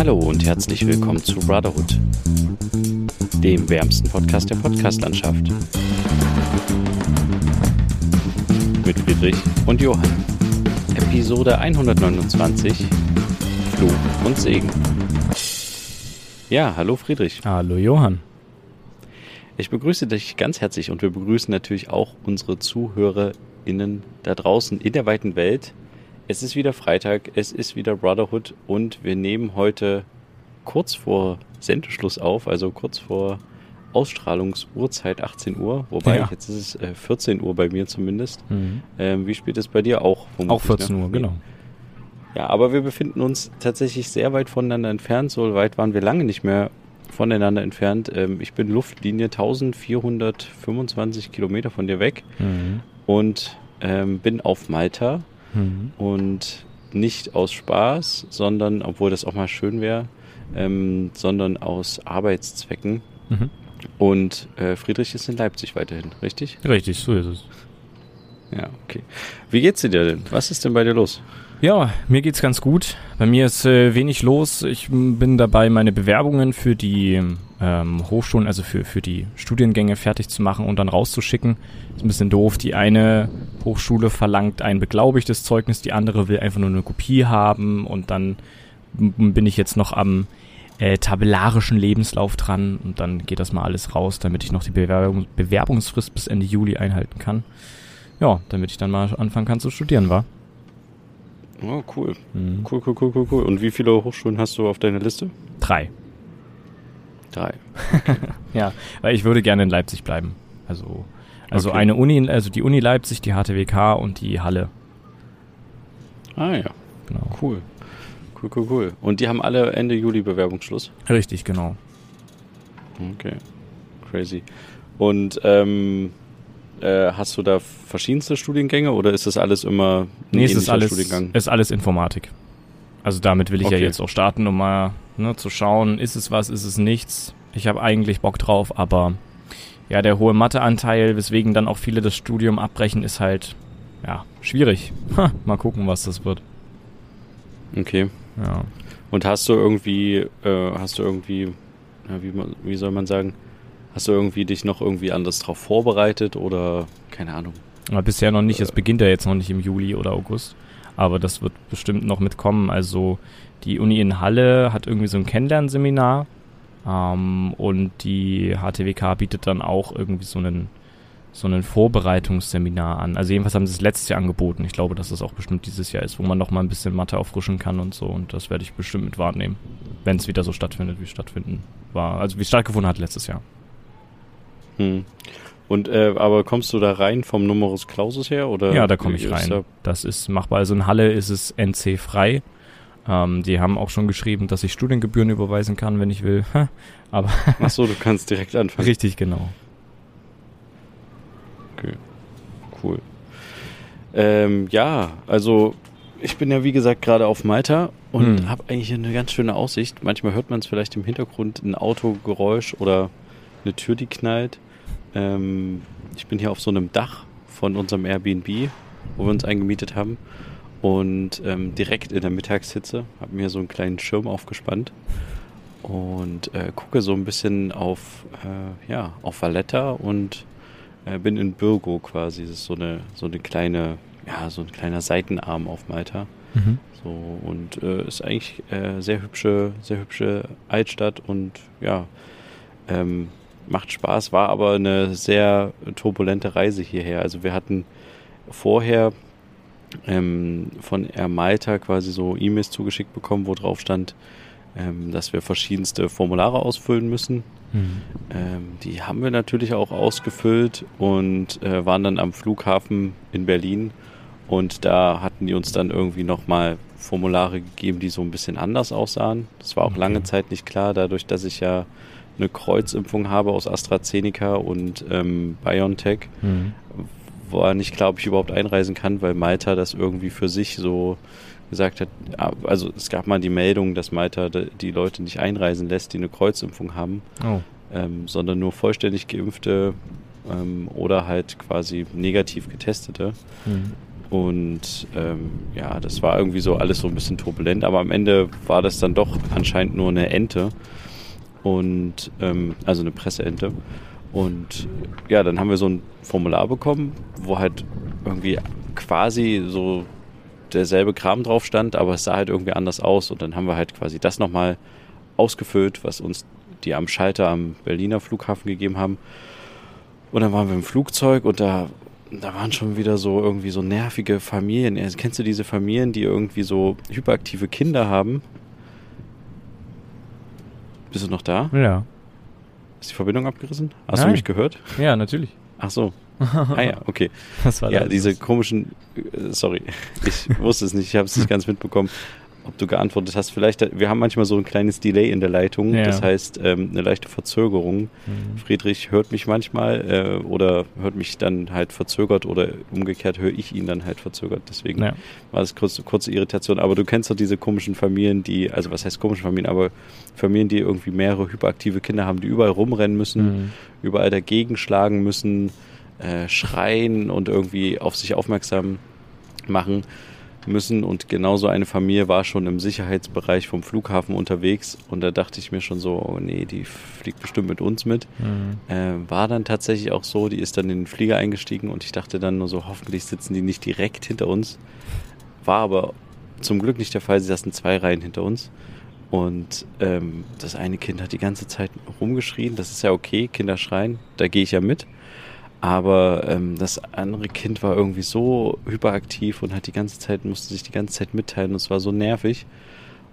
Hallo und herzlich willkommen zu Brotherhood, dem wärmsten Podcast der Podcastlandschaft. Mit Friedrich und Johann. Episode 129 Fluch und Segen. Ja, hallo Friedrich. Hallo Johann. Ich begrüße dich ganz herzlich und wir begrüßen natürlich auch unsere ZuhörerInnen da draußen in der weiten Welt. Es ist wieder Freitag, es ist wieder Brotherhood und wir nehmen heute kurz vor Sendeschluss auf, also kurz vor Ausstrahlungsuhrzeit 18 Uhr, wobei Ja. jetzt ist es äh, 14 Uhr bei mir zumindest. Mhm. Ähm, wie spät ist bei dir auch? Auch 14 ne? Uhr, genau. Ja, aber wir befinden uns tatsächlich sehr weit voneinander entfernt. So weit waren wir lange nicht mehr voneinander entfernt. Ähm, ich bin Luftlinie 1425 Kilometer von dir weg Mhm. und ähm, bin auf Malta Mhm. und nicht aus Spaß, sondern, obwohl das auch mal schön wäre, ähm, sondern aus Arbeitszwecken. Mhm. Und äh, Friedrich ist in Leipzig weiterhin, richtig? Richtig, so ist es. Ja, okay. Wie geht's dir denn? Was ist denn bei dir los? Ja, mir geht's ganz gut. Bei mir ist äh, wenig los. Ich bin dabei, meine Bewerbungen für die ähm, Hochschulen, also für, für die Studiengänge fertig zu machen und dann rauszuschicken. Ist ein bisschen doof. Die eine Hochschule verlangt ein beglaubigtes Zeugnis, die andere will einfach nur eine Kopie haben und dann bin ich jetzt noch am äh, tabellarischen Lebenslauf dran und dann geht das mal alles raus, damit ich noch die Bewerbung, Bewerbungsfrist bis Ende Juli einhalten kann. Ja, damit ich dann mal anfangen kann zu studieren, war. Oh, cool. Mhm. Cool, cool, cool, cool, cool. Und wie viele Hochschulen hast du auf deiner Liste? Drei. Drei. Ja, weil ich würde gerne in Leipzig bleiben. Also, also Okay. eine Uni, also die Uni Leipzig, die HTWK und die Halle. Ah ja, Genau. cool. Cool, cool, cool. Und die haben alle Ende Juli Bewerbungsschluss? Richtig, genau. Okay. Crazy. Und ähm, äh, hast du da verschiedenste Studiengänge oder ist das alles immer ein Nee, es ist ähnlicher alles, Studiengang? ist alles Informatik. Also damit will ich ja Okay. jetzt auch starten, um mal ne, zu schauen, ist es was, ist es nichts. Ich habe eigentlich Bock drauf, aber ja, der hohe Matheanteil, weswegen dann auch viele das Studium abbrechen, ist halt ja schwierig. Ha, mal gucken, was das wird. Okay. Ja. Und hast du irgendwie, äh, hast du irgendwie, ja, wie, man- wie soll man sagen, hast du irgendwie dich noch irgendwie anders drauf vorbereitet oder keine Ahnung? Aber bisher noch nicht. Es Äh. beginnt ja jetzt noch nicht im Juli oder August. Aber das wird bestimmt noch mitkommen. Also die Uni in Halle hat irgendwie so ein Kennenlernseminar. Ähm, und die HTWK bietet dann auch irgendwie so einen, so einen Vorbereitungsseminar an. Also jedenfalls haben sie es letztes Jahr angeboten. Ich glaube, dass das auch bestimmt dieses Jahr ist, wo man noch mal ein bisschen Mathe auffrischen kann und so. Und das werde ich bestimmt mit wahrnehmen, wenn es wieder so stattfindet, wie es stattfinden war. Also wie es stattgefunden hat letztes Jahr. Hm. Und äh, aber kommst du da rein vom Numerus Clausus her oder? Ja, da komme ich rein. da- Das ist machbar. Also in Halle ist es NC frei. Ähm, die haben auch schon geschrieben, dass ich Studiengebühren überweisen kann, wenn ich will. Aber Ach so, du kannst direkt anfangen. richtig genau. Okay, cool. Ähm, ja, also ich bin ja wie gesagt gerade auf Malta und Hm. habe eigentlich eine ganz schöne Aussicht. Manchmal hört man es vielleicht im Hintergrund, ein Autogeräusch oder eine Tür, die knallt. Ähm, ich bin hier auf so einem Dach von unserem Airbnb, wo wir uns eingemietet haben. Und ähm, direkt in der Mittagshitze habe mir so einen kleinen Schirm aufgespannt und äh, gucke so ein bisschen auf, äh, ja, auf Valletta und äh, bin in Birgo quasi. Das ist so eine, so eine kleine, ja, so ein kleiner Seitenarm auf Malta. Mhm. So, und äh, ist eigentlich äh, sehr hübsche, sehr hübsche Altstadt und ja, ähm, macht Spaß, war aber eine sehr turbulente Reise hierher. Also wir hatten vorher ähm, von Air Malta quasi so E-Mails zugeschickt bekommen, wo drauf stand, ähm, dass wir verschiedenste Formulare ausfüllen müssen. Mhm. Ähm, die haben wir natürlich auch ausgefüllt und äh, waren dann am Flughafen in Berlin. Und da hatten die uns dann irgendwie nochmal Formulare gegeben, die so ein bisschen anders aussahen. Das war auch Okay. lange Zeit nicht klar, dadurch, dass ich ja eine Kreuzimpfung habe aus AstraZeneca und ähm, BioNTech, Mhm. war nicht klar, ob ich überhaupt einreisen kann, weil Malta das irgendwie für sich so gesagt hat, ah, also es gab mal die Meldung, dass Malta die Leute nicht einreisen lässt, die eine Kreuzimpfung haben, Oh. ähm, sondern nur vollständig geimpfte ähm, oder halt quasi negativ getestete. Mhm. Und ähm, ja, das war irgendwie so alles so ein bisschen turbulent, aber am Ende war das dann doch anscheinend nur eine Ente und ähm, also eine Presseente. Und ja, dann haben wir so ein Formular bekommen, wo halt irgendwie quasi so derselbe Kram drauf stand, aber es sah halt irgendwie anders aus. Und dann haben wir halt quasi das nochmal ausgefüllt, was uns die am Schalter am Berliner Flughafen gegeben haben. Und dann waren wir im Flugzeug und da da waren schon wieder so irgendwie so nervige Familien. Kennst du diese Familien, die irgendwie so hyperaktive Kinder haben? Bist du noch da? Ja. Ist die Verbindung abgerissen? Hast Nein. du mich gehört? Ja, natürlich. Ach so. Ah ja, okay. Das war Ja, das. diese komischen, äh, sorry, ich wusste es nicht, ich habe es nicht ganz mitbekommen, ob du geantwortet hast. Vielleicht, wir haben manchmal so ein kleines Delay in der Leitung, Ja. das heißt ähm, eine leichte Verzögerung. Mhm. Friedrich hört mich manchmal äh, oder hört mich dann halt verzögert oder umgekehrt höre ich ihn dann halt verzögert. Deswegen Ja. war das kurz, kurze Irritation. Aber du kennst doch diese komischen Familien, die, also was heißt komische Familien, aber Familien, die irgendwie mehrere hyperaktive Kinder haben, die überall rumrennen müssen, Mhm. überall dagegen schlagen müssen, äh, schreien und irgendwie auf sich aufmerksam machen müssen. Und genauso eine Familie war schon im Sicherheitsbereich vom Flughafen unterwegs. Und da dachte ich mir schon so, oh nee, die fliegt bestimmt mit uns mit. Mhm. Äh, war dann tatsächlich auch so, die ist dann in den Flieger eingestiegen und ich dachte dann nur so, hoffentlich sitzen die nicht direkt hinter uns. War aber zum Glück nicht der Fall, sie saßen zwei Reihen hinter uns. Und ähm, das eine Kind hat die ganze Zeit rumgeschrien, das ist ja okay, Kinder schreien, da gehe ich ja mit. Aber ähm, das andere Kind war irgendwie so hyperaktiv und hat die ganze Zeit, musste sich die ganze Zeit mitteilen und es war so nervig.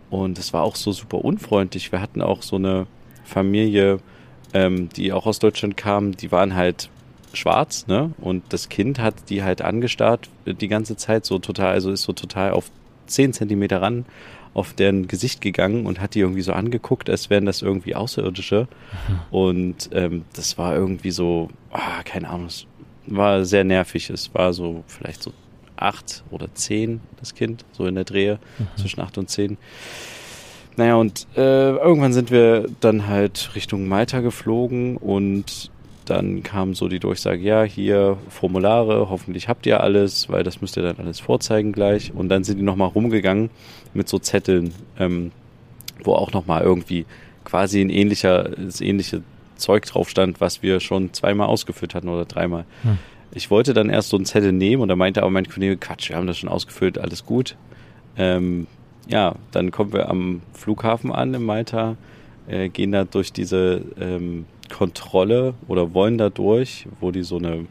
Und es war auch so super unfreundlich. Wir hatten auch so eine Familie, ähm, die auch aus Deutschland kam, die waren halt schwarz, ne? Und das Kind hat die halt angestarrt die ganze Zeit, so total, also ist so total auf 10 Zentimeter ran auf deren Gesicht gegangen und hat die irgendwie so angeguckt, als wären das irgendwie Außerirdische. Und ähm, das war irgendwie so, ah, keine Ahnung, es war sehr nervig. Es war so vielleicht so acht oder zehn, das Kind, so in der Drehe, zwischen acht und zehn. Naja, und äh, irgendwann sind wir dann halt Richtung Malta geflogen und dann kam so die Durchsage, ja, hier Formulare, hoffentlich habt ihr alles, weil das müsst ihr dann alles vorzeigen gleich. Und dann sind die nochmal rumgegangen mit so Zetteln, ähm, wo auch nochmal irgendwie quasi ein ähnlicher, das ähnliche Zeug drauf stand, was wir schon zweimal ausgefüllt hatten oder dreimal. Hm. Ich wollte dann erst so einen Zettel nehmen und da meinte aber mein Kollege, Quatsch, wir haben das schon ausgefüllt, alles gut. Ähm, ja, dann kommen wir am Flughafen an in Malta, äh, gehen da durch diese ähm, Kontrolle oder wollen da durch, wo die so eine,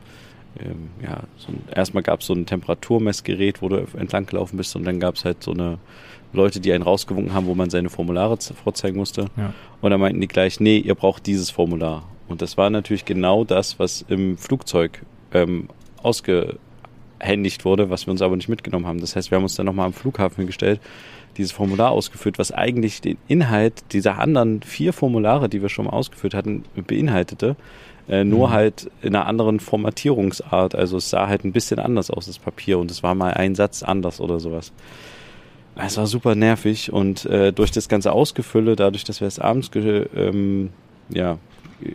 ähm, ja, so ein, erstmal gab es so ein Temperaturmessgerät, wo du entlang gelaufen bist und dann gab es halt so eine Leute, die einen rausgewunken haben, wo man seine Formulare vorzeigen musste. Ja. Und dann meinten die gleich, nee, ihr braucht dieses Formular. Und das war natürlich genau das, was im Flugzeug ähm, ausgehändigt wurde, was wir uns aber nicht mitgenommen haben. Das heißt, wir haben uns dann nochmal am Flughafen hingestellt, dieses Formular ausgefüllt, was eigentlich den Inhalt dieser anderen vier Formulare, die wir schon mal ausgefüllt hatten, beinhaltete. Äh, nur Mhm. halt in einer anderen Formatierungsart. Also es sah halt ein bisschen anders aus, das Papier. Und es war mal ein Satz anders oder sowas. Es war super nervig und äh, durch das ganze Ausgefülle, dadurch, dass wir erst abends ge ähm, ja, äh,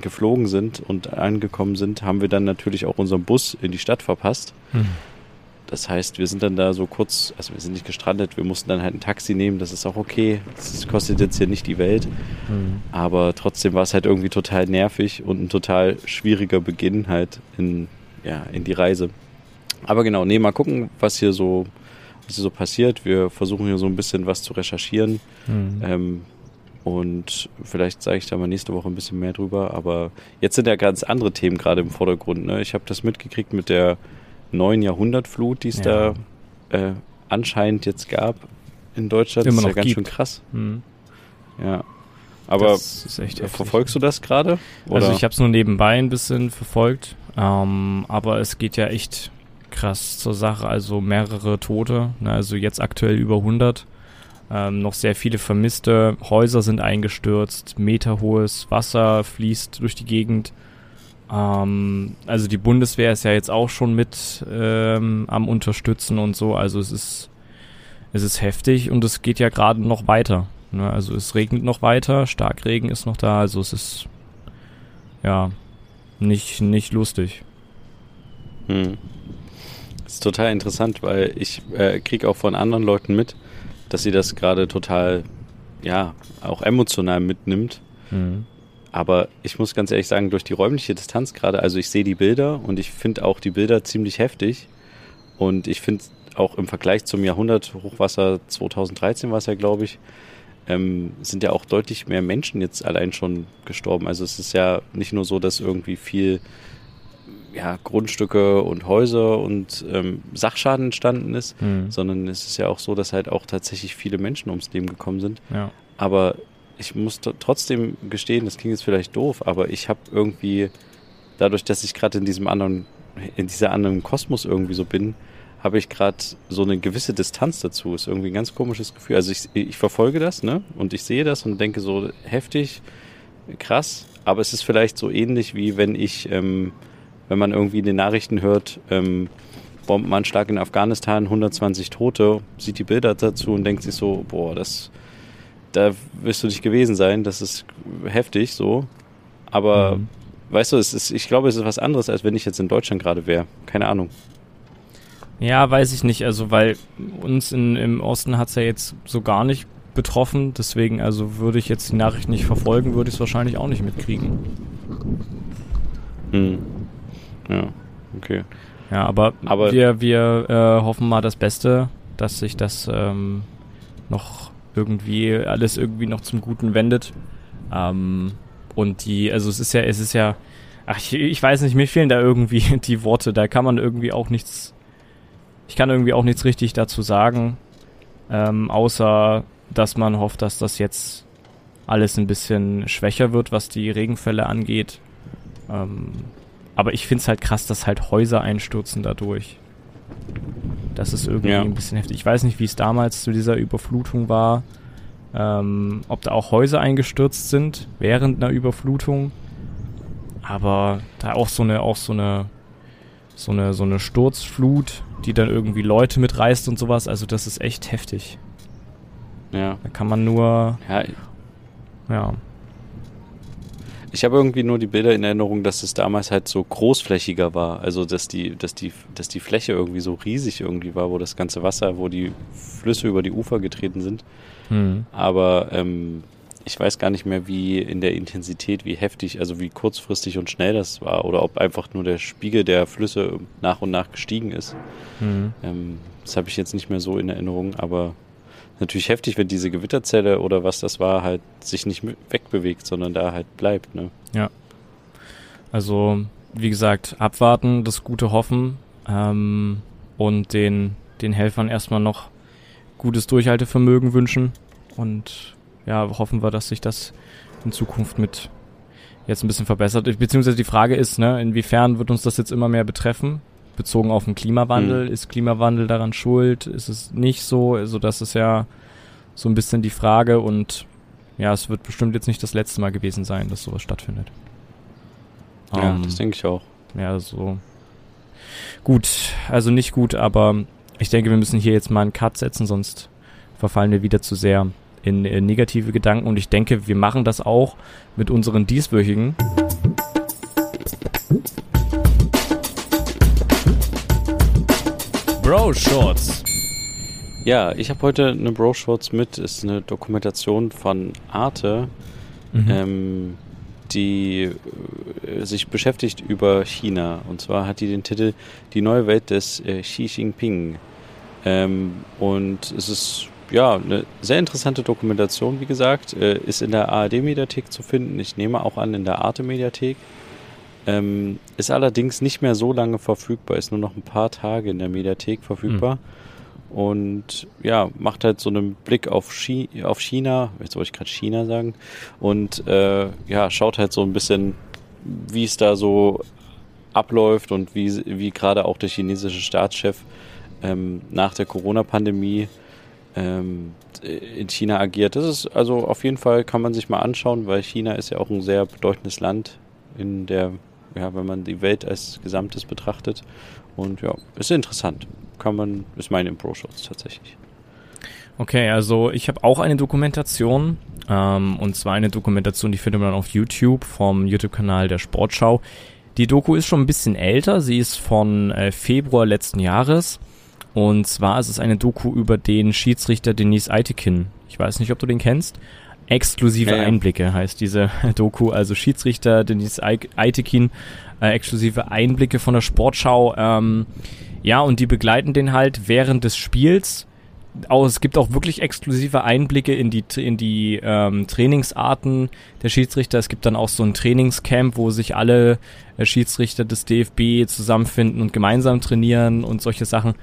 geflogen sind und angekommen sind, haben wir dann natürlich auch unseren Bus in die Stadt verpasst. Mhm. Das heißt, wir sind dann da so kurz, also wir sind nicht gestrandet, wir mussten dann halt ein Taxi nehmen, das ist auch okay. Das kostet jetzt hier nicht die Welt, Mhm. aber trotzdem war es halt irgendwie total nervig und ein total schwieriger Beginn halt in, ja, in die Reise. Aber genau, nee, mal gucken, was hier so, was hier so passiert. Wir versuchen hier so ein bisschen was zu recherchieren. Mhm. Ähm, und vielleicht sage ich da mal nächste Woche ein bisschen mehr drüber. Aber jetzt sind ja ganz andere Themen gerade im Vordergrund. Ne? Ich habe das mitgekriegt mit der neuen Jahrhundertflut, die es Ja. da äh, anscheinend jetzt gab in Deutschland. Immer das ist ja noch ganz gibt. schön krass. Mhm. Ja. Aber verfolgst du das gerade? Also ich habe es nur nebenbei ein bisschen verfolgt, ähm, aber es geht ja echt krass zur Sache. Also mehrere Tote, ne, also jetzt aktuell über 100. Ähm, noch sehr viele Vermisste, Häuser sind eingestürzt, meterhohes Wasser fließt durch die Gegend. Ähm, also die Bundeswehr ist ja jetzt auch schon mit ähm, am Unterstützen und so. Also es ist, es ist heftig und es geht ja gerade noch weiter. Ne? Also es regnet noch weiter, Starkregen ist noch da, also es ist ja nicht, nicht lustig. Hm. Das ist total interessant, weil ich äh, kriege auch von anderen Leuten mit, dass sie das gerade total, ja, auch emotional mitnimmt. Mhm. Aber ich muss ganz ehrlich sagen, durch die räumliche Distanz gerade, also ich sehe die Bilder und ich finde auch die Bilder ziemlich heftig. Und ich finde auch im Vergleich zum Jahrhundert-Hochwasser 2013 war es ja, glaube ich, ähm, sind ja auch deutlich mehr Menschen jetzt allein schon gestorben. Also es ist ja nicht nur so, dass irgendwie viel ja, Grundstücke und Häuser und ähm, Sachschaden entstanden ist, mhm. sondern es ist ja auch so, dass halt auch tatsächlich viele Menschen ums Leben gekommen sind. Ja. Aber ich muss trotzdem gestehen, das klingt jetzt vielleicht doof, aber ich habe irgendwie, dadurch, dass ich gerade in diesem anderen, in dieser anderen Kosmos irgendwie so bin, habe ich gerade so eine gewisse Distanz dazu. Ist irgendwie ein ganz komisches Gefühl. Also ich, ich verfolge das, ne? Und ich sehe das und denke so heftig, krass. Aber es ist vielleicht so ähnlich wie wenn ich, ähm, wenn man irgendwie in den Nachrichten hört, ähm, Bombenanschlag in Afghanistan, 120 Tote, sieht die Bilder dazu und denkt sich so, boah, das, da wirst du nicht gewesen sein, das ist heftig so. Aber mhm. weißt du, es ist, ich glaube, es ist was anderes, als wenn ich jetzt in Deutschland gerade wäre. Keine Ahnung. Ja, weiß ich nicht. Also, weil uns in, im Osten hat es ja jetzt so gar nicht betroffen. Deswegen, also würde ich jetzt die Nachricht nicht verfolgen, würde ich es wahrscheinlich auch nicht mitkriegen. Hm. Ja, okay. Ja, aber, aber wir, wir äh, hoffen mal das Beste, dass sich das ähm, noch irgendwie alles irgendwie noch zum Guten wendet. Ähm, und die, also es ist ja, es ist ja, ach, ich, ich weiß nicht, mir fehlen da irgendwie die Worte, da kann man irgendwie auch nichts ich kann irgendwie auch nichts richtig dazu sagen, ähm, außer dass man hofft, dass das jetzt alles ein bisschen schwächer wird, was die Regenfälle angeht. Ähm, aber ich finde es halt krass, dass halt Häuser einstürzen dadurch. Das ist irgendwie ja. ein bisschen heftig. Ich weiß nicht, wie es damals zu dieser Überflutung war. Ähm, ob da auch Häuser eingestürzt sind während einer Überflutung. Aber da auch so eine, auch so eine, so eine, so eine Sturzflut die dann irgendwie Leute mitreißt und sowas. Also das ist echt heftig. Ja. Da kann man nur. Ja. ja. Ich habe irgendwie nur die Bilder in Erinnerung, dass es damals halt so großflächiger war. Also dass die, dass die, dass die Fläche irgendwie so riesig irgendwie war, wo das ganze Wasser, wo die Flüsse über die Ufer getreten sind. Mhm. Aber ähm, ich weiß gar nicht mehr, wie in der Intensität, wie heftig, also wie kurzfristig und schnell das war oder ob einfach nur der Spiegel der Flüsse nach und nach gestiegen ist. Mhm. Ähm, das habe ich jetzt nicht mehr so in Erinnerung, aber natürlich heftig, wenn diese Gewitterzelle oder was das war, halt sich nicht wegbewegt, sondern da halt bleibt. Ne? Ja. Also, wie gesagt, abwarten, das Gute hoffen ähm, und den, den Helfern erstmal noch gutes Durchhaltevermögen wünschen und ja, hoffen wir, dass sich das in Zukunft mit jetzt ein bisschen verbessert. Beziehungsweise die Frage ist, ne, inwiefern wird uns das jetzt immer mehr betreffen? Bezogen auf den Klimawandel. Mhm. Ist Klimawandel daran schuld? Ist es nicht so? Also das ist ja so ein bisschen die Frage und ja, es wird bestimmt jetzt nicht das letzte Mal gewesen sein, dass sowas stattfindet. Ja, um, ähm, das denke ich auch. Ja, so. Gut, also nicht gut, aber ich denke, wir müssen hier jetzt mal einen Cut setzen, sonst verfallen wir wieder zu sehr in, in negative Gedanken und ich denke, wir machen das auch mit unseren dieswöchigen. Bro Shorts. Ja, ich habe heute eine Bro Shorts mit. Ist eine Dokumentation von Arte, mhm. ähm, die äh, sich beschäftigt über China. Und zwar hat die den Titel Die neue Welt des äh, Xi Jinping. Ähm, und es ist ja, eine sehr interessante Dokumentation, wie gesagt, äh, ist in der ARD-Mediathek zu finden. Ich nehme auch an, in der Arte-Mediathek. Ähm, ist allerdings nicht mehr so lange verfügbar, ist nur noch ein paar Tage in der Mediathek verfügbar. Mhm. Und ja, macht halt so einen Blick auf, Chi auf China, jetzt wollte ich gerade China sagen, und äh, ja, schaut halt so ein bisschen, wie es da so abläuft und wie, wie gerade auch der chinesische Staatschef ähm, nach der Corona-Pandemie ähm, in China agiert. Das ist also auf jeden Fall kann man sich mal anschauen, weil China ist ja auch ein sehr bedeutendes Land in der, ja, wenn man die Welt als Gesamtes betrachtet. Und ja, ist interessant. Kann man, ist meine Impro-Shows tatsächlich. Okay, also ich habe auch eine Dokumentation, ähm, und zwar eine Dokumentation, die findet man auf YouTube vom YouTube-Kanal der Sportschau. Die Doku ist schon ein bisschen älter. Sie ist von äh, Februar letzten Jahres. Und zwar ist es eine Doku über den Schiedsrichter Denise Eitekin. Ich weiß nicht, ob du den kennst. Exklusive ja, ja. Einblicke heißt diese Doku. Also Schiedsrichter Denise Eitekin, äh, exklusive Einblicke von der Sportschau. Ähm, ja, und die begleiten den halt während des Spiels auch, es gibt auch wirklich exklusive Einblicke in die, in die ähm, Trainingsarten der Schiedsrichter. Es gibt dann auch so ein Trainingscamp, wo sich alle äh, Schiedsrichter des DFB zusammenfinden und gemeinsam trainieren und solche Sachen.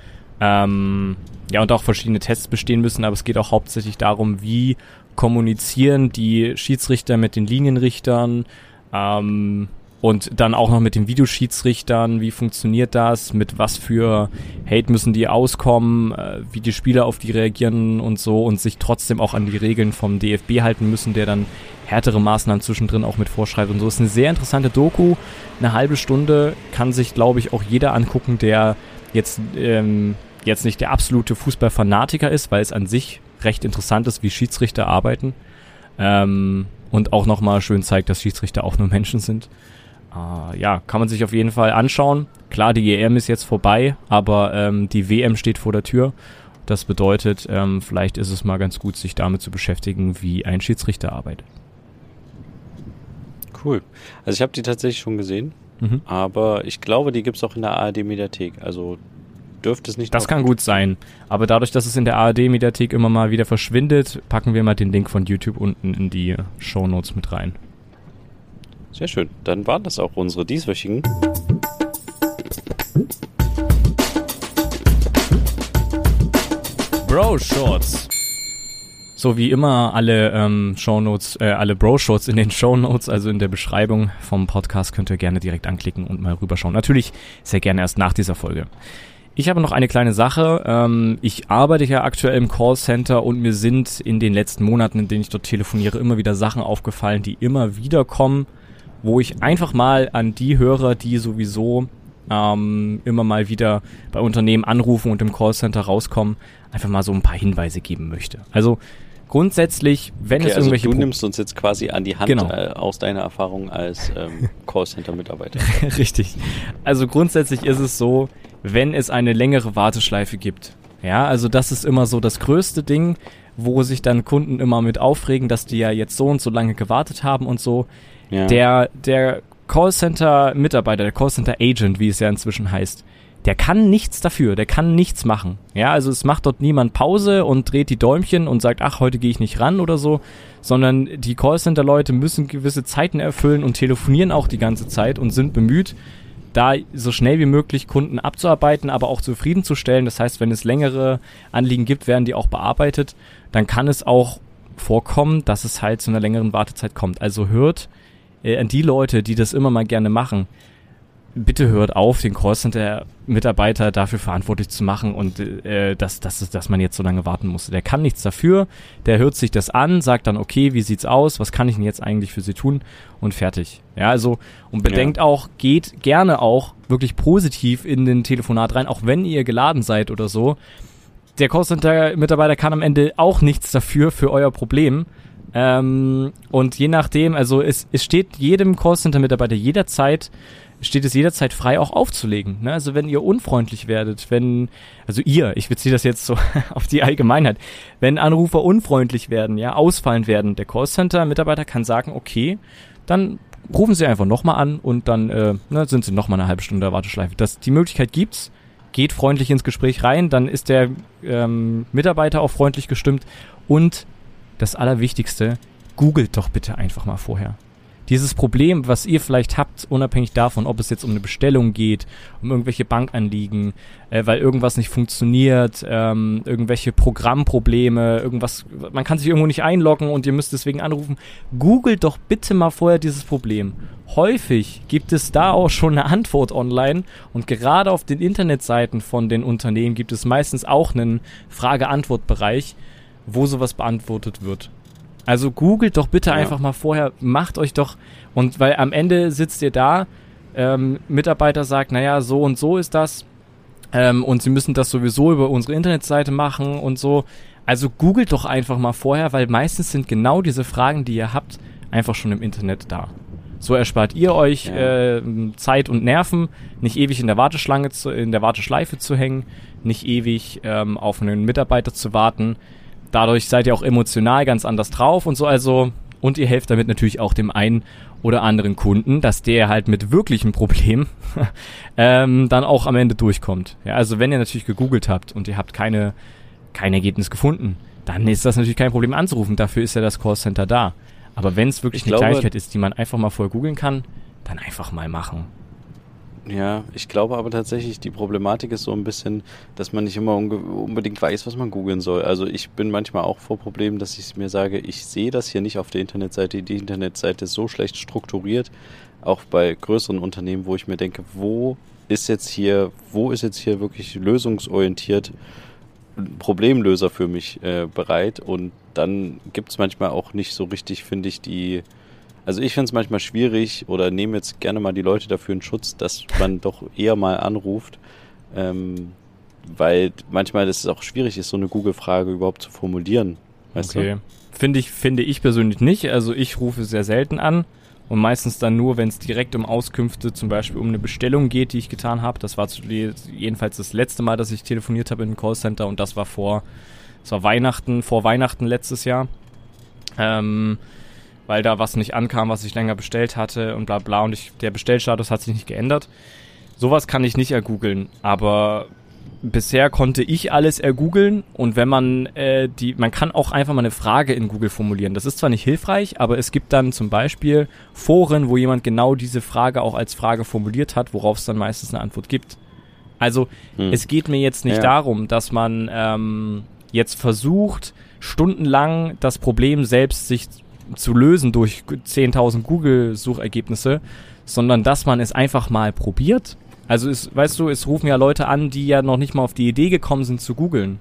Ähm, ja, und auch verschiedene Tests bestehen müssen, aber es geht auch hauptsächlich darum, wie kommunizieren die Schiedsrichter mit den Linienrichtern. Ähm, und dann auch noch mit den Videoschiedsrichtern, wie funktioniert das, mit was für Hate müssen die auskommen, äh, wie die Spieler auf die reagieren und so und sich trotzdem auch an die Regeln vom DFB halten müssen, der dann härtere Maßnahmen zwischendrin auch mit vorschreibt und so. Ist eine sehr interessante Doku, eine halbe Stunde kann sich, glaube ich, auch jeder angucken, der jetzt, ähm, jetzt nicht der absolute Fußballfanatiker ist, weil es an sich recht interessant ist, wie Schiedsrichter arbeiten. Ähm, und auch nochmal schön zeigt, dass Schiedsrichter auch nur Menschen sind. Uh, ja, kann man sich auf jeden Fall anschauen. Klar, die EM ist jetzt vorbei, aber ähm, die WM steht vor der Tür. Das bedeutet, ähm, vielleicht ist es mal ganz gut, sich damit zu beschäftigen, wie ein Schiedsrichter arbeitet. Cool. Also ich habe die tatsächlich schon gesehen, mhm. aber ich glaube, die gibt es auch in der ARD-Mediathek. Also dürfte es nicht. Das kann gut sein. Aber dadurch, dass es in der ARD-Mediathek immer mal wieder verschwindet, packen wir mal den Link von YouTube unten in die Show Notes mit rein. Sehr schön. Dann waren das auch unsere dieswöchigen. Bro Shorts. So wie immer alle ähm, Shownotes, äh, alle Bro-Shorts in den Shownotes, also in der Beschreibung vom Podcast, könnt ihr gerne direkt anklicken und mal rüberschauen. Natürlich sehr gerne erst nach dieser Folge. Ich habe noch eine kleine Sache. Ähm, ich arbeite ja aktuell im Callcenter und mir sind in den letzten Monaten, in denen ich dort telefoniere, immer wieder Sachen aufgefallen, die immer wieder kommen wo ich einfach mal an die Hörer, die sowieso ähm, immer mal wieder bei Unternehmen anrufen und im Callcenter rauskommen, einfach mal so ein paar Hinweise geben möchte. Also grundsätzlich, wenn okay, es also irgendwelche... Du nimmst uns jetzt quasi an die Hand genau. äh, aus deiner Erfahrung als ähm, Callcenter-Mitarbeiter. Richtig. Also grundsätzlich ist es so, wenn es eine längere Warteschleife gibt, ja, also das ist immer so das größte Ding, wo sich dann Kunden immer mit aufregen, dass die ja jetzt so und so lange gewartet haben und so. Ja. Der, der Callcenter-Mitarbeiter, der Callcenter-Agent, wie es ja inzwischen heißt, der kann nichts dafür, der kann nichts machen. Ja, also es macht dort niemand Pause und dreht die Däumchen und sagt, ach, heute gehe ich nicht ran oder so, sondern die Callcenter-Leute müssen gewisse Zeiten erfüllen und telefonieren auch die ganze Zeit und sind bemüht, da so schnell wie möglich Kunden abzuarbeiten, aber auch zufriedenzustellen. Das heißt, wenn es längere Anliegen gibt, werden die auch bearbeitet. Dann kann es auch vorkommen, dass es halt zu einer längeren Wartezeit kommt. Also hört äh, an die Leute, die das immer mal gerne machen, bitte hört auf, den Callcenter-Mitarbeiter dafür verantwortlich zu machen und äh, dass, dass, dass man jetzt so lange warten musste. Der kann nichts dafür, der hört sich das an, sagt dann, okay, wie sieht's aus, was kann ich denn jetzt eigentlich für sie tun und fertig. Ja, also und bedenkt ja. auch, geht gerne auch wirklich positiv in den Telefonat rein, auch wenn ihr geladen seid oder so. Der Callcenter-Mitarbeiter kann am Ende auch nichts dafür für euer Problem ähm, und je nachdem, also es, es steht jedem Callcenter-Mitarbeiter jederzeit steht es jederzeit frei, auch aufzulegen. Ne? Also wenn ihr unfreundlich werdet, wenn, also ihr, ich beziehe das jetzt so auf die Allgemeinheit, wenn Anrufer unfreundlich werden, ja, ausfallen werden, der Callcenter-Mitarbeiter kann sagen, okay, dann rufen Sie einfach nochmal an und dann äh, ne, sind Sie nochmal eine halbe Stunde der Warteschleife. Das, die Möglichkeit gibt's, geht freundlich ins Gespräch rein, dann ist der ähm, Mitarbeiter auch freundlich gestimmt und das Allerwichtigste, googelt doch bitte einfach mal vorher. Dieses Problem, was ihr vielleicht habt, unabhängig davon, ob es jetzt um eine Bestellung geht, um irgendwelche Bankanliegen, äh, weil irgendwas nicht funktioniert, ähm, irgendwelche Programmprobleme, irgendwas, man kann sich irgendwo nicht einloggen und ihr müsst deswegen anrufen. Googelt doch bitte mal vorher dieses Problem. Häufig gibt es da auch schon eine Antwort online und gerade auf den Internetseiten von den Unternehmen gibt es meistens auch einen Frage-Antwort-Bereich wo sowas beantwortet wird. Also googelt doch bitte ja. einfach mal vorher, macht euch doch, und weil am Ende sitzt ihr da, ähm, Mitarbeiter sagt, naja, so und so ist das, ähm, und sie müssen das sowieso über unsere Internetseite machen und so. Also googelt doch einfach mal vorher, weil meistens sind genau diese Fragen, die ihr habt, einfach schon im Internet da. So erspart ihr euch ja. äh, Zeit und Nerven, nicht ewig in der Warteschlange, zu, in der Warteschleife zu hängen, nicht ewig ähm, auf einen Mitarbeiter zu warten. Dadurch seid ihr auch emotional ganz anders drauf und so. Also und ihr helft damit natürlich auch dem einen oder anderen Kunden, dass der halt mit wirklichen Problemen ähm, dann auch am Ende durchkommt. Ja, also wenn ihr natürlich gegoogelt habt und ihr habt keine, kein Ergebnis gefunden, dann ist das natürlich kein Problem anzurufen. Dafür ist ja das Callcenter da. Aber wenn es wirklich ich eine glaube, Kleinigkeit ist, die man einfach mal voll googeln kann, dann einfach mal machen. Ja, ich glaube aber tatsächlich, die Problematik ist so ein bisschen, dass man nicht immer unbedingt weiß, was man googeln soll. Also ich bin manchmal auch vor Problemen, dass ich mir sage, ich sehe das hier nicht auf der Internetseite. Die Internetseite ist so schlecht strukturiert, auch bei größeren Unternehmen, wo ich mir denke, wo ist jetzt hier, wo ist jetzt hier wirklich lösungsorientiert Problemlöser für mich äh, bereit? Und dann gibt es manchmal auch nicht so richtig, finde ich, die also ich finde es manchmal schwierig oder nehme jetzt gerne mal die Leute dafür in Schutz, dass man doch eher mal anruft, ähm, weil manchmal es auch schwierig ist, so eine Google-Frage überhaupt zu formulieren. Weißt okay. Du? Finde ich, finde ich persönlich nicht. Also ich rufe sehr selten an und meistens dann nur, wenn es direkt um Auskünfte, zum Beispiel um eine Bestellung geht, die ich getan habe. Das war zu, jedenfalls das letzte Mal, dass ich telefoniert habe in einem Callcenter und das war vor, das war Weihnachten, vor Weihnachten letztes Jahr. Ähm, weil da was nicht ankam, was ich länger bestellt hatte und bla bla und ich, der Bestellstatus hat sich nicht geändert. Sowas kann ich nicht ergoogeln, aber bisher konnte ich alles ergoogeln und wenn man äh, die, man kann auch einfach mal eine Frage in Google formulieren. Das ist zwar nicht hilfreich, aber es gibt dann zum Beispiel Foren, wo jemand genau diese Frage auch als Frage formuliert hat, worauf es dann meistens eine Antwort gibt. Also hm. es geht mir jetzt nicht ja. darum, dass man ähm, jetzt versucht, stundenlang das Problem selbst sich zu lösen durch 10.000 Google-Suchergebnisse, sondern dass man es einfach mal probiert. Also es, weißt du, es rufen ja Leute an, die ja noch nicht mal auf die Idee gekommen sind zu googeln.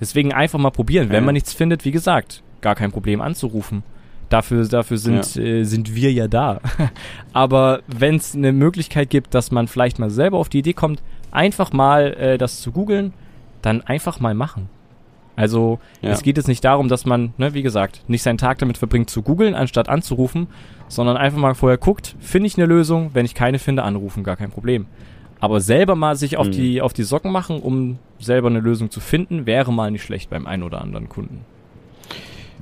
Deswegen einfach mal probieren. Wenn man nichts findet, wie gesagt, gar kein Problem anzurufen. Dafür, dafür sind, ja. äh, sind wir ja da. Aber wenn es eine Möglichkeit gibt, dass man vielleicht mal selber auf die Idee kommt, einfach mal äh, das zu googeln, dann einfach mal machen. Also ja. es geht jetzt nicht darum, dass man, ne, wie gesagt, nicht seinen Tag damit verbringt zu googeln, anstatt anzurufen, sondern einfach mal vorher guckt, finde ich eine Lösung, wenn ich keine finde, anrufen, gar kein Problem. Aber selber mal sich auf, mhm. die, auf die Socken machen, um selber eine Lösung zu finden, wäre mal nicht schlecht beim einen oder anderen Kunden.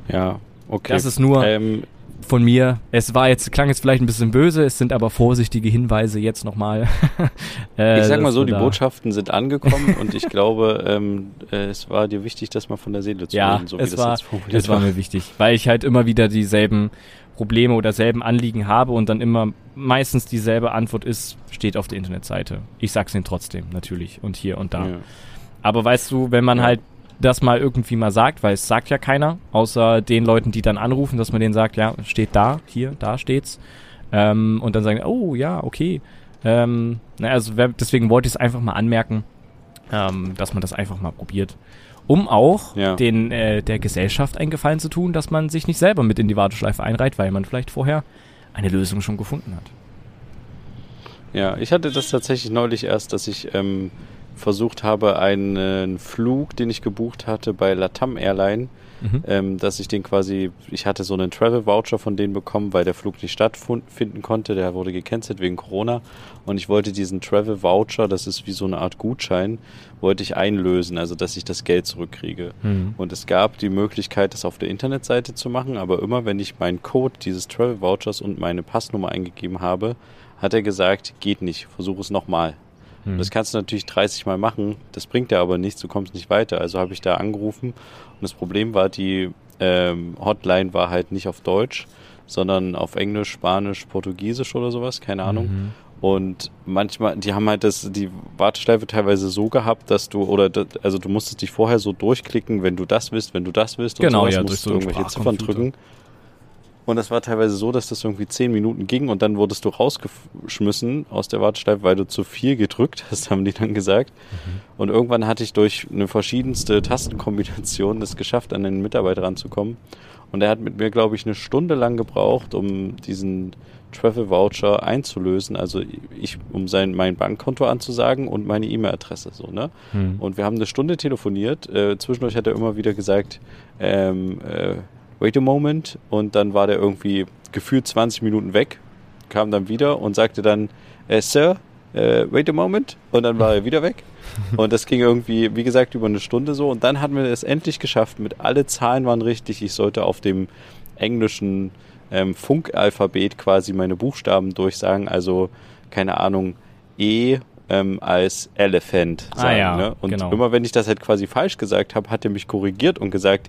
Ja, okay. Das ist nur, ähm, von mir. Es war jetzt, klang jetzt vielleicht ein bisschen böse, es sind aber vorsichtige Hinweise jetzt nochmal. äh, ich sag mal so, die Botschaften sind angekommen und ich glaube, ähm, äh, es war dir wichtig, das mal von der Seele zu ja, reden, so es wie war, das jetzt formuliert es war. mir wichtig, weil ich halt immer wieder dieselben Probleme oder selben Anliegen habe und dann immer meistens dieselbe Antwort ist, steht auf der Internetseite. Ich sag's ihnen trotzdem, natürlich, und hier und da. Ja. Aber weißt du, wenn man ja. halt das mal irgendwie mal sagt, weil es sagt ja keiner, außer den Leuten, die dann anrufen, dass man denen sagt, ja, steht da, hier, da steht's. Ähm, und dann sagen, oh ja, okay. Ähm, na, also deswegen wollte ich es einfach mal anmerken, ähm, dass man das einfach mal probiert. Um auch ja. den, äh, der Gesellschaft einen Gefallen zu tun, dass man sich nicht selber mit in die Warteschleife einreiht, weil man vielleicht vorher eine Lösung schon gefunden hat. Ja, ich hatte das tatsächlich neulich erst, dass ich ähm, versucht habe, einen Flug, den ich gebucht hatte bei Latam Airline, mhm. ähm, dass ich den quasi, ich hatte so einen Travel Voucher von denen bekommen, weil der Flug nicht stattfinden konnte, der wurde gecancelt wegen Corona und ich wollte diesen Travel Voucher, das ist wie so eine Art Gutschein, wollte ich einlösen, also dass ich das Geld zurückkriege. Mhm. Und es gab die Möglichkeit, das auf der Internetseite zu machen, aber immer wenn ich meinen Code dieses Travel Vouchers und meine Passnummer eingegeben habe, hat er gesagt, geht nicht, versuche es nochmal. Mhm. Das kannst du natürlich 30 Mal machen, das bringt dir aber nichts, du kommst nicht weiter. Also habe ich da angerufen und das Problem war, die ähm, Hotline war halt nicht auf Deutsch, sondern auf Englisch, Spanisch, Portugiesisch oder sowas, keine Ahnung. Mhm. Und manchmal, die haben halt das, die Warteschleife teilweise so gehabt, dass du, oder das, also du musstest dich vorher so durchklicken, wenn du das willst, wenn du das willst und genau, sowas, ja, musst du irgendwelche Ziffern drücken. Und das war teilweise so, dass das irgendwie zehn Minuten ging und dann wurdest du rausgeschmissen aus der Warteschleife, weil du zu viel gedrückt hast, haben die dann gesagt. Mhm. Und irgendwann hatte ich durch eine verschiedenste Tastenkombination es geschafft, an den Mitarbeiter ranzukommen. Und er hat mit mir, glaube ich, eine Stunde lang gebraucht, um diesen Travel Voucher einzulösen, also ich, um sein mein Bankkonto anzusagen und meine E-Mail-Adresse so ne. Mhm. Und wir haben eine Stunde telefoniert. Äh, zwischendurch hat er immer wieder gesagt, ähm, äh, wait a moment. Und dann war der irgendwie gefühlt 20 Minuten weg. kam dann wieder und sagte dann, äh, Sir, äh, wait a moment. Und dann war er wieder weg. Und das ging irgendwie, wie gesagt, über eine Stunde so. Und dann hatten wir es endlich geschafft. Mit alle Zahlen waren richtig. Ich sollte auf dem englischen ähm, Funkalphabet quasi meine Buchstaben durchsagen. Also, keine Ahnung, E ähm, als Elephant Ah, sagen. ja, ne? Und genau. immer wenn ich das halt quasi falsch gesagt habe, hat er mich korrigiert und gesagt,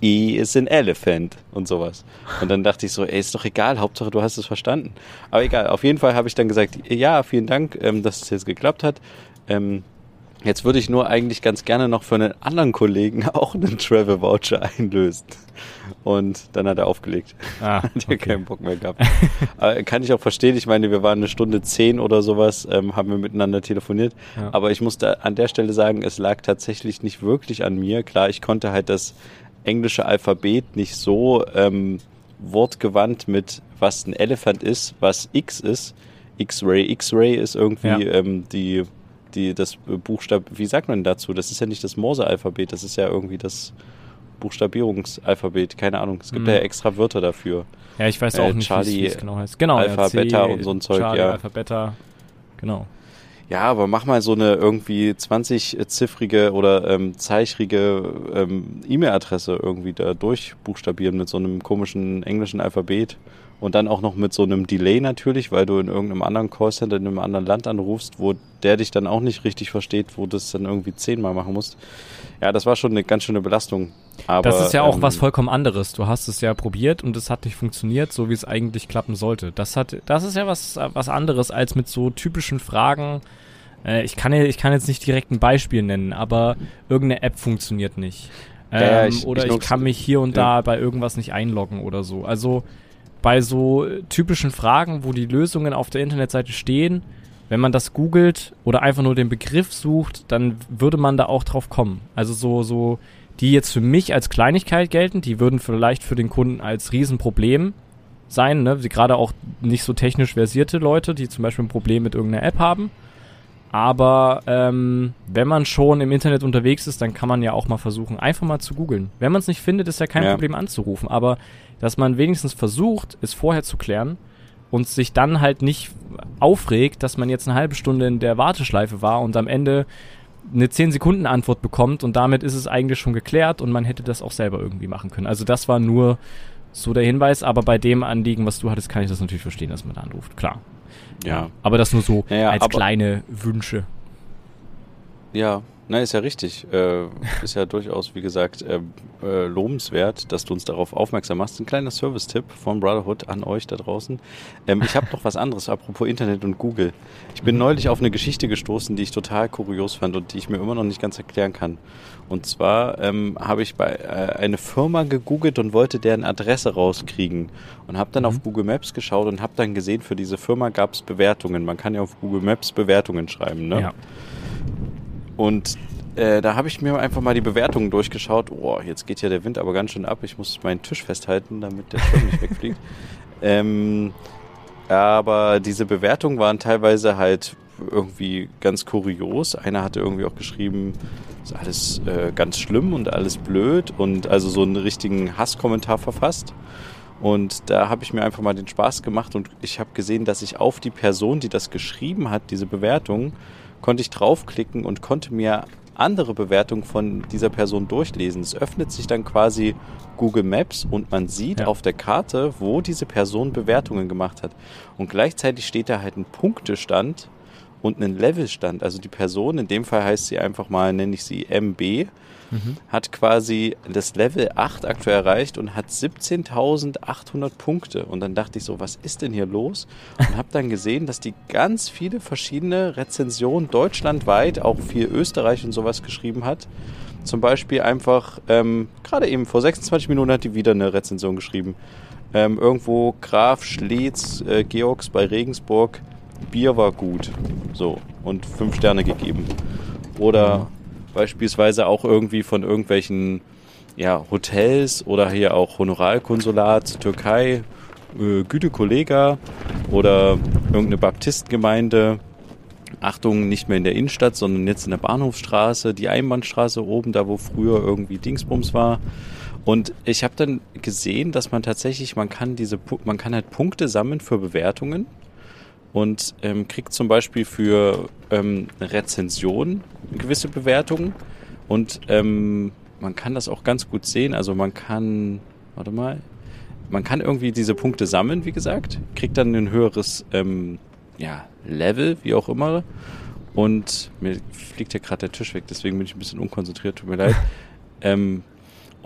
E ist ein Elephant und sowas. Und dann dachte ich so, ey, ist doch egal, Hauptsache du hast es verstanden. Aber egal, auf jeden Fall habe ich dann gesagt, ja, vielen Dank, ähm, dass es jetzt geklappt hat. Ähm, jetzt würde ich nur eigentlich ganz gerne noch für einen anderen Kollegen auch einen Travel Voucher einlösen. Und dann hat er aufgelegt. Ah, Hat ja okay. keinen Bock mehr gehabt. Aber kann ich auch verstehen. Ich meine, wir waren eine Stunde zehn oder sowas, ähm, haben wir miteinander telefoniert. Ja. Aber ich muss da an der Stelle sagen, es lag tatsächlich nicht wirklich an mir. Klar, ich konnte halt das englische Alphabet nicht so ähm, wortgewandt mit, was ein Elefant ist, was X ist. X-Ray, X-Ray ist irgendwie Ja. ähm, die, die, das Buchstab, wie sagt man dazu? Das ist ja nicht das Morse-Alphabet, das ist ja irgendwie das Buchstabierungsalphabet, keine Ahnung. Es gibt Mhm. ja extra Wörter dafür. Ja, ich weiß Äh, auch nicht, wie es- Charlie, wie es genau heißt. Genau, Alpha, ja, C, Beta und so ein Zeug, Charlie, ja. Alpha, Beta. Genau. Ja, aber mach mal so eine irgendwie 20-ziffrige oder ähm, zeichrige ähm, E-Mail-Adresse irgendwie da durchbuchstabieren mit so einem komischen englischen Alphabet. Und dann auch noch mit so einem Delay natürlich, weil du in irgendeinem anderen Callcenter in einem anderen Land anrufst, wo der dich dann auch nicht richtig versteht, wo du das dann irgendwie zehnmal machen musst. Ja, das war schon eine ganz schöne Belastung. Aber, das ist ja auch ähm, was vollkommen anderes. Du hast es ja probiert und es hat nicht funktioniert, so wie es eigentlich klappen sollte. Das hat, das ist ja was, was anderes als mit so typischen Fragen. Äh, ich kann ich kann jetzt nicht direkt ein Beispiel nennen, aber irgendeine App funktioniert nicht. Ähm, Ja, ich- oder ich ich, kann mich hier und ja. da bei irgendwas nicht einloggen oder so. Also bei so typischen Fragen, wo die Lösungen auf der Internetseite stehen, wenn man das googelt oder einfach nur den Begriff sucht, dann würde man da auch drauf kommen. Also so, so, die jetzt für mich als Kleinigkeit gelten, die würden vielleicht für den Kunden als Riesenproblem sein, ne? Gerade auch nicht so technisch versierte Leute, die zum Beispiel ein Problem mit irgendeiner App haben. Aber ähm, wenn man schon im Internet unterwegs ist, dann kann man ja auch mal versuchen, einfach mal zu googeln. Wenn man es nicht findet, ist ja kein Ja. Problem anzurufen. Aber dass man wenigstens versucht, es vorher zu klären und sich dann halt nicht aufregt, dass man jetzt eine halbe Stunde in der Warteschleife war und am Ende eine 10-Sekunden-Antwort bekommt und damit ist es eigentlich schon geklärt und man hätte das auch selber irgendwie machen können. Also das war nur so der Hinweis, aber bei dem Anliegen, was du hattest, kann ich das natürlich verstehen, dass man da anruft. Klar. Ja, Aber das nur so Ja, als kleine Wünsche. Ja, na, ist ja richtig. Äh, ist ja durchaus, wie gesagt, äh, äh, lobenswert, dass du uns darauf aufmerksam machst. Ein kleiner Service-Tipp von Brotherhood an euch da draußen. Ähm, ich habe noch was anderes, apropos Internet und Google. Ich bin neulich auf eine Geschichte gestoßen, die ich total kurios fand und die ich mir immer noch nicht ganz erklären kann. Und zwar ähm, habe ich bei äh, eine Firma gegoogelt und wollte deren Adresse rauskriegen. Und habe dann auf Google Maps geschaut und habe dann gesehen, für diese Firma gab es Bewertungen. Man kann ja auf Google Maps Bewertungen schreiben, ne? Ja. Und äh, da habe ich mir einfach mal die Bewertungen durchgeschaut. Oh, jetzt geht ja der Wind aber ganz schön ab. Ich muss meinen Tisch festhalten, damit der Schirm nicht wegfliegt. Ähm, aber diese Bewertungen waren teilweise halt irgendwie ganz kurios. Einer hatte irgendwie auch geschrieben, ist alles äh, ganz schlimm und alles blöd und also so einen richtigen Hasskommentar verfasst. Und da habe ich mir einfach mal den Spaß gemacht und ich habe gesehen, dass ich auf die Person, die das geschrieben hat, diese Bewertung, konnte ich draufklicken und konnte mir andere Bewertungen von dieser Person durchlesen. Es öffnet sich dann quasi Google Maps und man sieht Ja. auf der Karte, wo diese Person Bewertungen gemacht hat. Und gleichzeitig steht da halt ein Punktestand und ein Levelstand. Also die Person, in dem Fall heißt sie einfach mal, nenne ich sie MB, hat quasi das Level 8 aktuell erreicht und hat 17.800 Punkte. Und dann dachte ich so, was ist denn hier los? Und habe dann gesehen, dass die ganz viele verschiedene Rezensionen deutschlandweit, auch viel Österreich und sowas geschrieben hat. Zum Beispiel einfach, ähm, gerade eben vor 26 Minuten hat die wieder eine Rezension geschrieben. Ähm, irgendwo Graf Schlitz, äh, Georgs bei Regensburg, Bier war gut. So, und fünf Sterne gegeben. Oder beispielsweise auch irgendwie von irgendwelchen ja, Hotels oder hier auch Honorarkonsulat Türkei, äh, Güte oder irgendeine Baptistengemeinde. Achtung, nicht mehr in der Innenstadt, sondern jetzt in der Bahnhofsstraße, die Einbahnstraße oben, da wo früher irgendwie Dingsbums war. Und ich habe dann gesehen, dass man tatsächlich, man kann diese, man kann halt Punkte sammeln für Bewertungen und ähm, kriegt zum Beispiel für ähm, eine Rezension gewisse Bewertungen und ähm, man kann das auch ganz gut sehen. Also man kann, warte mal, man kann irgendwie diese Punkte sammeln, wie gesagt, kriegt dann ein höheres ähm, ja, Level, wie auch immer. Und mir fliegt ja gerade der Tisch weg, deswegen bin ich ein bisschen unkonzentriert, tut mir leid. ähm,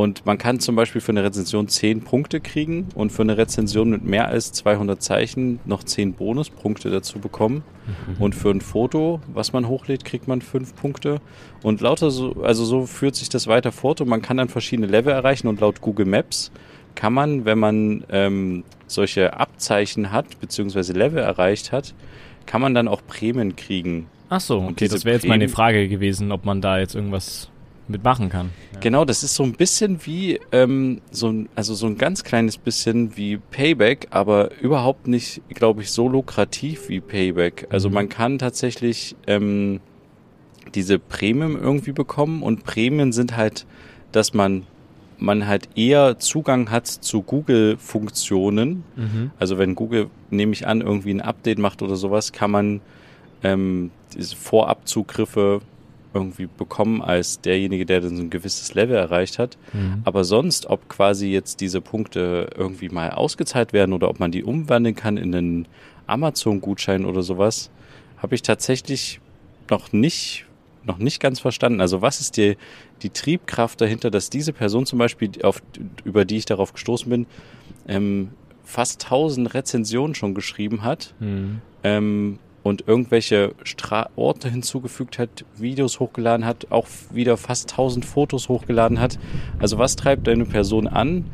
und man kann zum Beispiel für eine Rezension 10 Punkte kriegen und für eine Rezension mit mehr als 200 Zeichen noch 10 Bonuspunkte dazu bekommen. Mhm. Und für ein Foto, was man hochlädt, kriegt man 5 Punkte. Und lauter so, also so führt sich das weiter fort und man kann dann verschiedene Level erreichen und laut Google Maps kann man, wenn man ähm, solche Abzeichen hat, beziehungsweise Level erreicht hat, kann man dann auch Prämien kriegen. Ach so, okay, das wäre jetzt meine Frage gewesen, ob man da jetzt irgendwas mitmachen kann. Ja. Genau, das ist so ein bisschen wie, ähm, so ein, also so ein ganz kleines bisschen wie Payback, aber überhaupt nicht, glaube ich, so lukrativ wie Payback. Also mhm. man kann tatsächlich ähm, diese Prämien irgendwie bekommen und Prämien sind halt, dass man man halt eher Zugang hat zu Google-Funktionen. Mhm. Also wenn Google, nehme ich an, irgendwie ein Update macht oder sowas, kann man ähm, diese Vorabzugriffe irgendwie bekommen als derjenige, der dann so ein gewisses Level erreicht hat. Mhm. Aber sonst, ob quasi jetzt diese Punkte irgendwie mal ausgezahlt werden oder ob man die umwandeln kann in einen Amazon-Gutschein oder sowas, habe ich tatsächlich noch nicht noch nicht ganz verstanden. Also was ist die, die Triebkraft dahinter, dass diese Person zum Beispiel, auf, über die ich darauf gestoßen bin, ähm, fast tausend Rezensionen schon geschrieben hat mhm. ähm, und irgendwelche Stra Orte hinzugefügt hat, Videos hochgeladen hat, auch wieder fast tausend Fotos hochgeladen hat. Also was treibt eine Person an,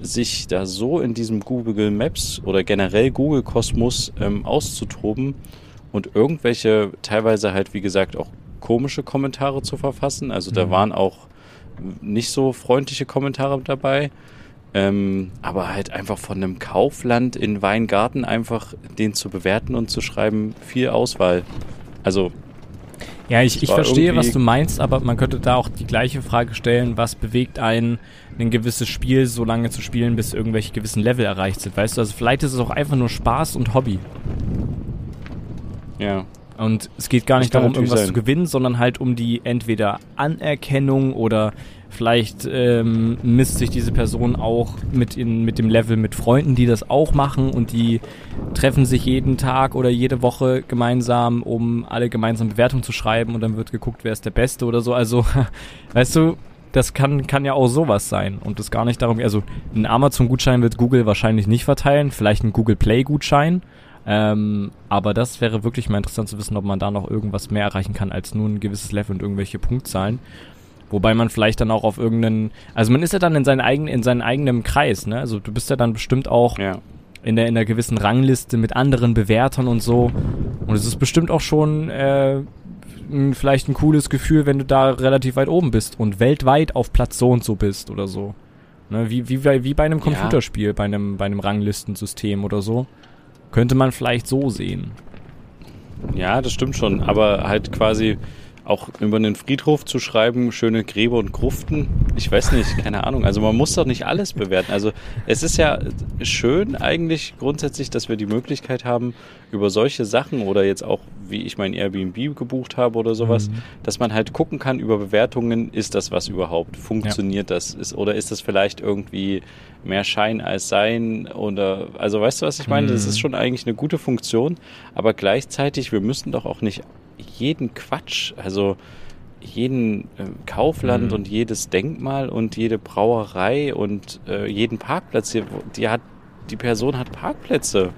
sich da so in diesem Google Maps oder generell Google Kosmos ähm, auszutoben und irgendwelche teilweise halt wie gesagt auch komische Kommentare zu verfassen. Also da mhm. waren auch nicht so freundliche Kommentare dabei. Ähm, aber halt einfach von einem Kaufland in Weingarten einfach den zu bewerten und zu schreiben, viel Auswahl. Also. Ja, ich, ich verstehe, was du meinst, aber man könnte da auch die gleiche Frage stellen, was bewegt einen, ein gewisses Spiel so lange zu spielen, bis irgendwelche gewissen Level erreicht sind. Weißt du, also vielleicht ist es auch einfach nur Spaß und Hobby. Ja. Und es geht gar nicht darum, irgendwas sein. zu gewinnen, sondern halt um die entweder Anerkennung oder vielleicht ähm, misst sich diese Person auch mit, in, mit dem Level mit Freunden, die das auch machen und die treffen sich jeden Tag oder jede Woche gemeinsam, um alle gemeinsam Bewertungen zu schreiben und dann wird geguckt, wer ist der Beste oder so. Also, weißt du, das kann, kann ja auch sowas sein und es gar nicht darum, also ein Amazon-Gutschein wird Google wahrscheinlich nicht verteilen, vielleicht ein Google Play-Gutschein ähm, aber das wäre wirklich mal interessant zu wissen, ob man da noch irgendwas mehr erreichen kann als nur ein gewisses Level und irgendwelche Punktzahlen. Wobei man vielleicht dann auch auf irgendeinen, also man ist ja dann in seinen eigenen, in seinem eigenen Kreis, ne? Also du bist ja dann bestimmt auch ja. in der in der gewissen Rangliste mit anderen Bewertern und so. Und es ist bestimmt auch schon äh, vielleicht ein cooles Gefühl, wenn du da relativ weit oben bist und weltweit auf Platz so und so bist oder so. Ne? Wie, wie, wie bei einem Computerspiel, ja. bei einem, bei einem Ranglistensystem oder so. Könnte man vielleicht so sehen. Ja, das stimmt schon. Aber halt quasi auch über einen Friedhof zu schreiben, schöne Gräber und Gruften, ich weiß nicht, keine Ahnung. Also man muss doch nicht alles bewerten. Also es ist ja schön eigentlich grundsätzlich, dass wir die Möglichkeit haben, über solche Sachen oder jetzt auch, wie ich mein Airbnb gebucht habe oder sowas, mhm. dass man halt gucken kann über Bewertungen, ist das was überhaupt? Funktioniert ja. das? Ist, oder ist das vielleicht irgendwie mehr Schein als Sein? Oder also weißt du, was ich meine? Mhm. Das ist schon eigentlich eine gute Funktion, aber gleichzeitig, wir müssen doch auch nicht jeden Quatsch, also jeden äh, Kaufland mhm. und jedes Denkmal und jede Brauerei und äh, jeden Parkplatz, die, die, hat, die Person hat Parkplätze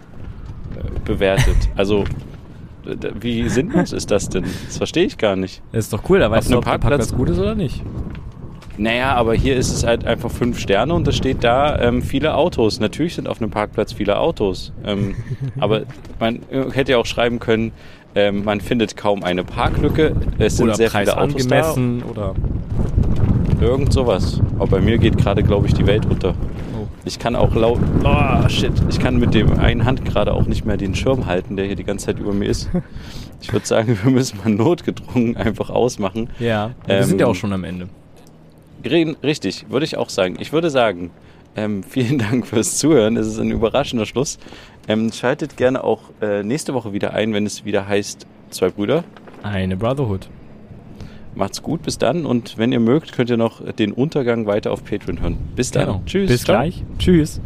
äh, bewertet. Also wie sinnlos ist das denn? Das verstehe ich gar nicht. Das ist doch cool, da weißt du, ob Parkplatz, der Parkplatz gut ist oder nicht. Naja, aber hier ist es halt einfach fünf Sterne und da steht da ähm, viele Autos. Natürlich sind auf einem Parkplatz viele Autos. Ähm, aber man hätte ja auch schreiben können, ähm, man findet kaum eine Parklücke. Es sind oder sehr Preis viele Autos angemessen da. oder irgend sowas. Aber bei mir geht gerade, glaube ich, die Welt unter. Oh. Ich kann auch laut. Oh, shit. Ich kann mit dem einen Hand gerade auch nicht mehr den Schirm halten, der hier die ganze Zeit über mir ist. Ich würde sagen, wir müssen mal notgedrungen einfach ausmachen. Ja, wir ähm, sind ja auch schon am Ende. Richtig, würde ich auch sagen. Ich würde sagen, ähm, vielen Dank fürs Zuhören. Es ist ein überraschender Schluss. Ähm, schaltet gerne auch äh, nächste Woche wieder ein, wenn es wieder heißt Zwei Brüder. Eine Brotherhood. Macht's gut, bis dann. Und wenn ihr mögt, könnt ihr noch den Untergang weiter auf Patreon hören. Bis dann. Genau. Tschüss. Bis Ciao. gleich. Tschüss.